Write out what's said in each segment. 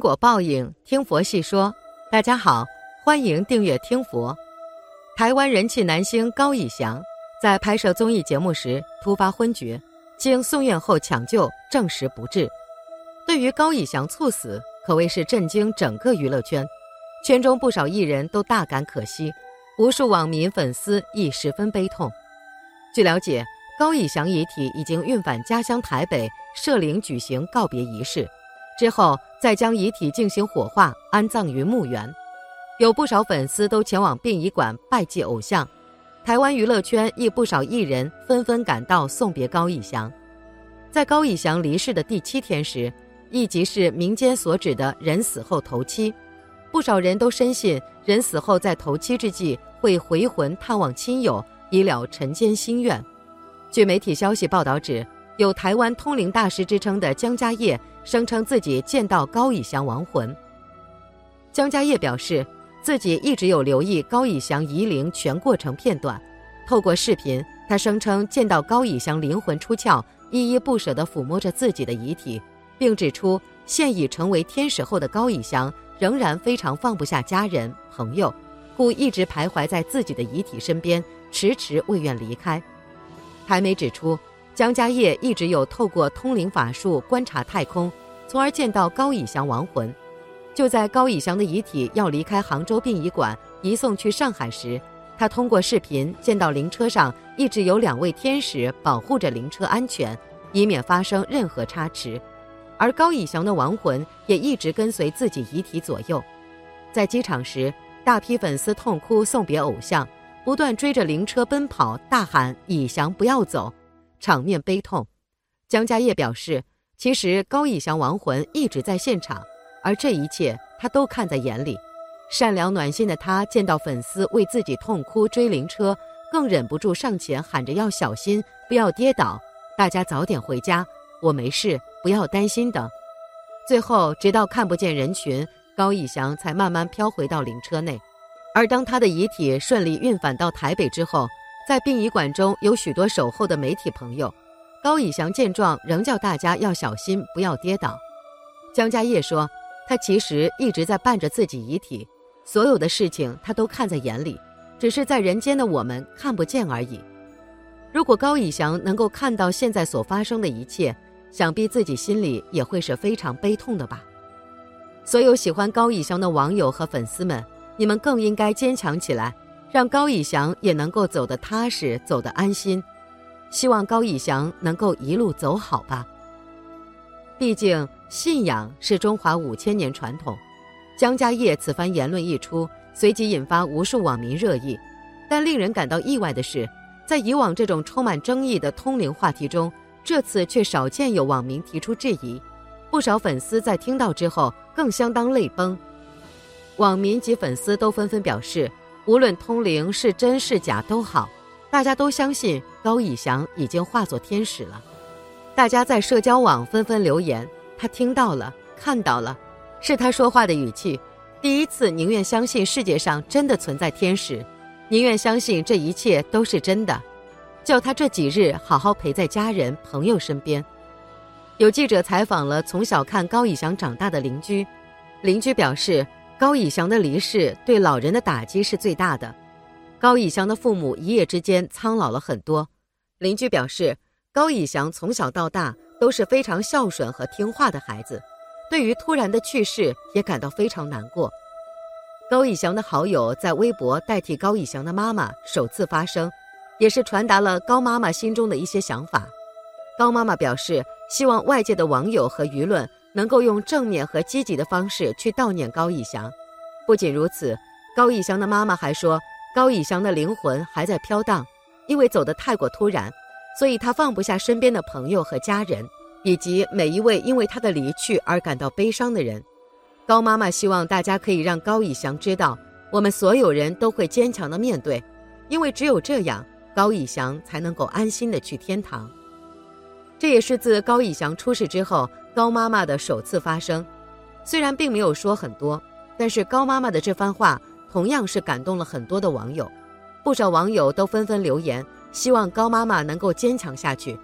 果报应，听佛细说。大家好，欢迎订阅听佛。台湾人气男星高以翔在拍摄综艺节目时突发昏厥，经送院后抢救证实不治。对于高以翔猝死，可谓是震惊整个娱乐圈，圈中不少艺人都大感可惜，无数网民粉丝亦十分悲痛。据了解，高以翔遗体已经运返家乡台北，设灵举行告别仪式。之后再将遗体进行火化，安葬于墓园。有不少粉丝都前往殡仪馆拜祭偶像。台湾娱乐圈亦不少艺人纷纷赶到送别高以翔。在高以翔离世的第七天时，亦即是民间所指的人死后头七。不少人都深信人死后在头七之际会回魂探望亲友，以了尘间心愿。据媒体消息报道指。有台湾通灵大师之称的江家业声称自己见到高以翔亡魂。江家业表示，自己一直有留意高以翔遗灵全过程片段。透过视频，他声称见到高以翔灵魂出窍，依依不舍地抚摸着自己的遗体，并指出现已成为天使后的高以翔仍然非常放不下家人朋友，故一直徘徊在自己的遗体身边，迟迟未愿离开。台媒指出。江家业一直有透过通灵法术观察太空，从而见到高以翔亡魂。就在高以翔的遗体要离开杭州殡仪馆移送去上海时，他通过视频见到灵车上一直有两位天使保护着灵车安全，以免发生任何差池。而高以翔的亡魂也一直跟随自己遗体左右。在机场时，大批粉丝痛哭送别偶像，不断追着灵车奔跑，大喊“以翔不要走”。场面悲痛，江家业表示，其实高以翔亡魂一直在现场，而这一切他都看在眼里。善良暖心的他见到粉丝为自己痛哭追灵车，更忍不住上前喊着要小心，不要跌倒，大家早点回家，我没事，不要担心等。最后，直到看不见人群，高以翔才慢慢飘回到灵车内。而当他的遗体顺利运返到台北之后。在殡仪馆中有许多守候的媒体朋友，高以翔见状仍叫大家要小心，不要跌倒。江家业说，他其实一直在伴着自己遗体，所有的事情他都看在眼里，只是在人间的我们看不见而已。如果高以翔能够看到现在所发生的一切，想必自己心里也会是非常悲痛的吧。所有喜欢高以翔的网友和粉丝们，你们更应该坚强起来。让高以翔也能够走得踏实，走得安心。希望高以翔能够一路走好吧。毕竟信仰是中华五千年传统。江家业此番言论一出，随即引发无数网民热议。但令人感到意外的是，在以往这种充满争议的通灵话题中，这次却少见有网民提出质疑。不少粉丝在听到之后更相当泪崩。网民及粉丝都纷纷表示。无论通灵是真是假都好，大家都相信高以翔已经化作天使了。大家在社交网纷纷留言，他听到了，看到了，是他说话的语气。第一次宁愿相信世界上真的存在天使，宁愿相信这一切都是真的。叫他这几日好好陪在家人朋友身边。有记者采访了从小看高以翔长大的邻居，邻居表示。高以翔的离世对老人的打击是最大的。高以翔的父母一夜之间苍老了很多。邻居表示，高以翔从小到大都是非常孝顺和听话的孩子，对于突然的去世也感到非常难过。高以翔的好友在微博代替高以翔的妈妈首次发声，也是传达了高妈妈心中的一些想法。高妈妈表示，希望外界的网友和舆论。能够用正面和积极的方式去悼念高以翔。不仅如此，高以翔的妈妈还说，高以翔的灵魂还在飘荡，因为走得太过突然，所以他放不下身边的朋友和家人，以及每一位因为他的离去而感到悲伤的人。高妈妈希望大家可以让高以翔知道，我们所有人都会坚强的面对，因为只有这样，高以翔才能够安心的去天堂。这也是自高以翔出事之后。高妈妈的首次发声，虽然并没有说很多，但是高妈妈的这番话同样是感动了很多的网友。不少网友都纷纷留言，希望高妈妈能够坚强下去。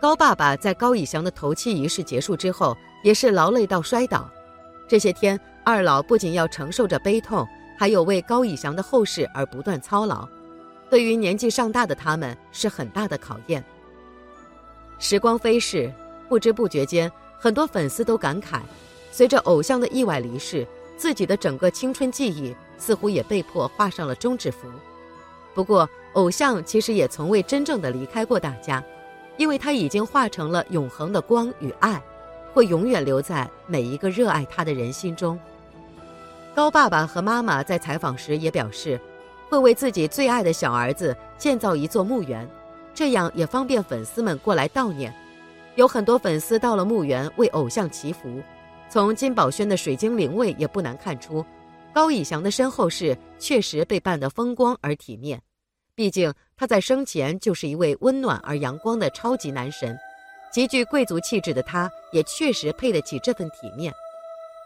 高爸爸在高以翔的头七仪式结束之后，也是劳累到摔倒。这些天，二老不仅要承受着悲痛，还有为高以翔的后事而不断操劳，对于年纪尚大的他们是很大的考验。时光飞逝，不知不觉间，很多粉丝都感慨，随着偶像的意外离世，自己的整个青春记忆似乎也被迫画上了终止符。不过，偶像其实也从未真正的离开过大家，因为他已经化成了永恒的光与爱，会永远留在每一个热爱他的人心中。高爸爸和妈妈在采访时也表示，会为自己最爱的小儿子建造一座墓园，这样也方便粉丝们过来悼念。有很多粉丝到了墓园为偶像祈福，从金宝轩的水晶灵位也不难看出。高以翔的身后事确实被办得风光而体面，毕竟他在生前就是一位温暖而阳光的超级男神，极具贵族气质的他，也确实配得起这份体面。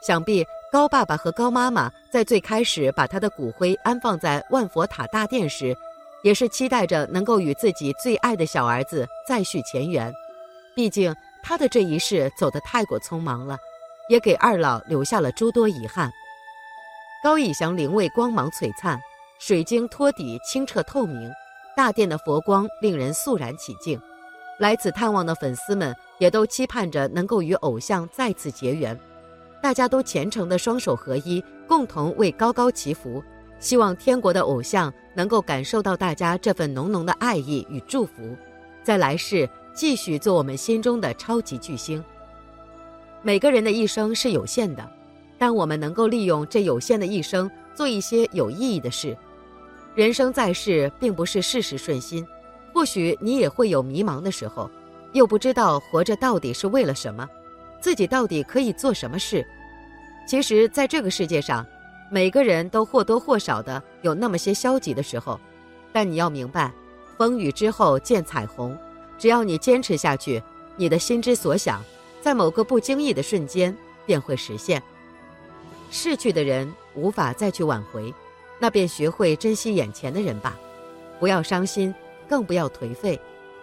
想必高爸爸和高妈妈在最开始把他的骨灰安放在万佛塔大殿时，也是期待着能够与自己最爱的小儿子再续前缘。毕竟他的这一世走得太过匆忙了，也给二老留下了诸多遗憾。高以翔灵位光芒璀璨，水晶托底清澈透明，大殿的佛光令人肃然起敬。来此探望的粉丝们也都期盼着能够与偶像再次结缘，大家都虔诚的双手合一，共同为高高祈福，希望天国的偶像能够感受到大家这份浓浓的爱意与祝福，在来世继续做我们心中的超级巨星。每个人的一生是有限的。但我们能够利用这有限的一生做一些有意义的事。人生在世，并不是事事顺心，或许你也会有迷茫的时候，又不知道活着到底是为了什么，自己到底可以做什么事。其实，在这个世界上，每个人都或多或少的有那么些消极的时候，但你要明白，风雨之后见彩虹。只要你坚持下去，你的心之所想，在某个不经意的瞬间便会实现。逝去的人无法再去挽回，那便学会珍惜眼前的人吧，不要伤心，更不要颓废。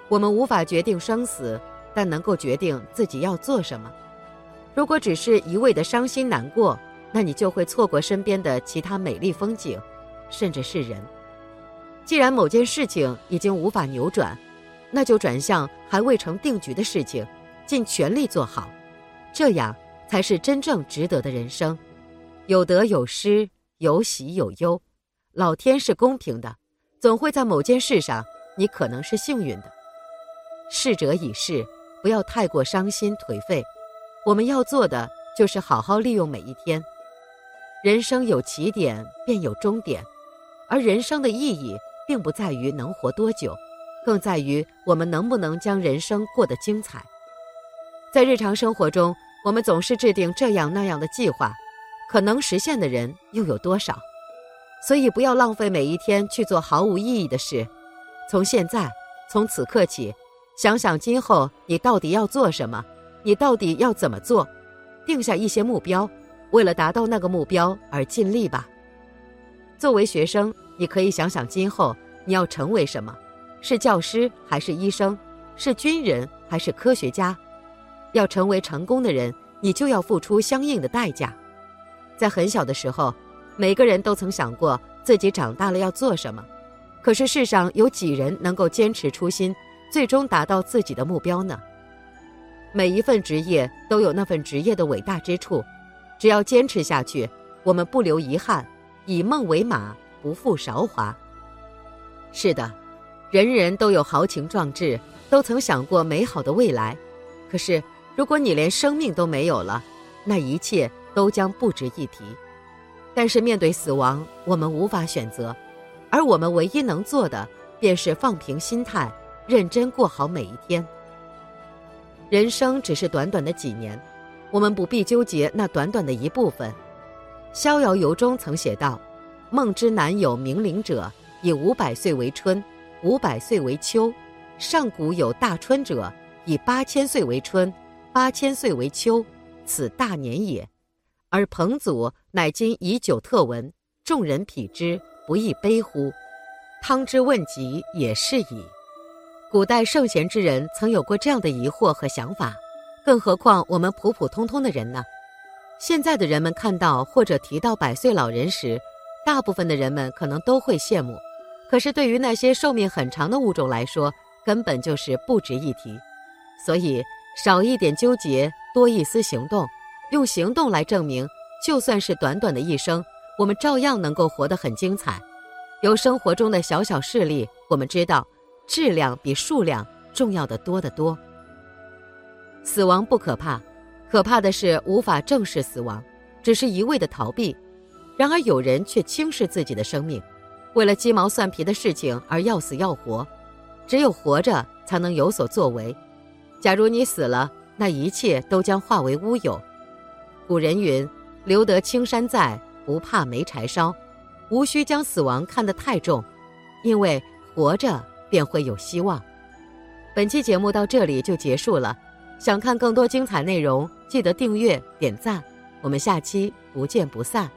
我们无法决定生死，但能够决定自己要做什么。如果只是一味的伤心难过，那你就会错过身边的其他美丽风景，甚至是人。既然某件事情已经无法扭转，那就转向还未成定局的事情，尽全力做好，这样才是真正值得的人生。有得有失，有喜有忧，老天是公平的，总会在某件事上，你可能是幸运的。逝者已逝，不要太过伤心颓废。我们要做的就是好好利用每一天。人生有起点，便有终点，而人生的意义并不在于能活多久，更在于我们能不能将人生过得精彩。在日常生活中，我们总是制定这样那样的计划。可能实现的人又有多少？所以不要浪费每一天去做毫无意义的事。从现在，从此刻起，想想今后你到底要做什么，你到底要怎么做，定下一些目标，为了达到那个目标而尽力吧。作为学生，你可以想想今后你要成为什么：是教师还是医生？是军人还是科学家？要成为成功的人，你就要付出相应的代价。在很小的时候，每个人都曾想过自己长大了要做什么。可是世上有几人能够坚持初心，最终达到自己的目标呢？每一份职业都有那份职业的伟大之处，只要坚持下去，我们不留遗憾，以梦为马，不负韶华。是的，人人都有豪情壮志，都曾想过美好的未来。可是，如果你连生命都没有了，那一切。都将不值一提，但是面对死亡，我们无法选择，而我们唯一能做的，便是放平心态，认真过好每一天。人生只是短短的几年，我们不必纠结那短短的一部分。《逍遥游》中曾写道：“梦之南有冥灵者，以五百岁为春，五百岁为秋；上古有大春者，以八千岁为春，八千岁为秋，此大年也。”而彭祖乃今以久特闻，众人匹之，不亦悲乎？汤之问疾也是矣。古代圣贤之人曾有过这样的疑惑和想法，更何况我们普普通通的人呢？现在的人们看到或者提到百岁老人时，大部分的人们可能都会羡慕，可是对于那些寿命很长的物种来说，根本就是不值一提。所以，少一点纠结，多一丝行动，用行动来证明，就算是短短的一生，我们照样能够活得很精彩。由生活中的小小事例，我们知道，质量比数量重要的多得多。死亡不可怕，可怕的是无法正视死亡，只是一味的逃避。然而有人却轻视自己的生命，为了鸡毛蒜皮的事情而要死要活。只有活着才能有所作为。假如你死了，那一切都将化为乌有。古人云：“留得青山在，不怕没柴烧。”无需将死亡看得太重，因为活着便会有希望。本期节目到这里就结束了，想看更多精彩内容，记得订阅点赞，我们下期不见不散。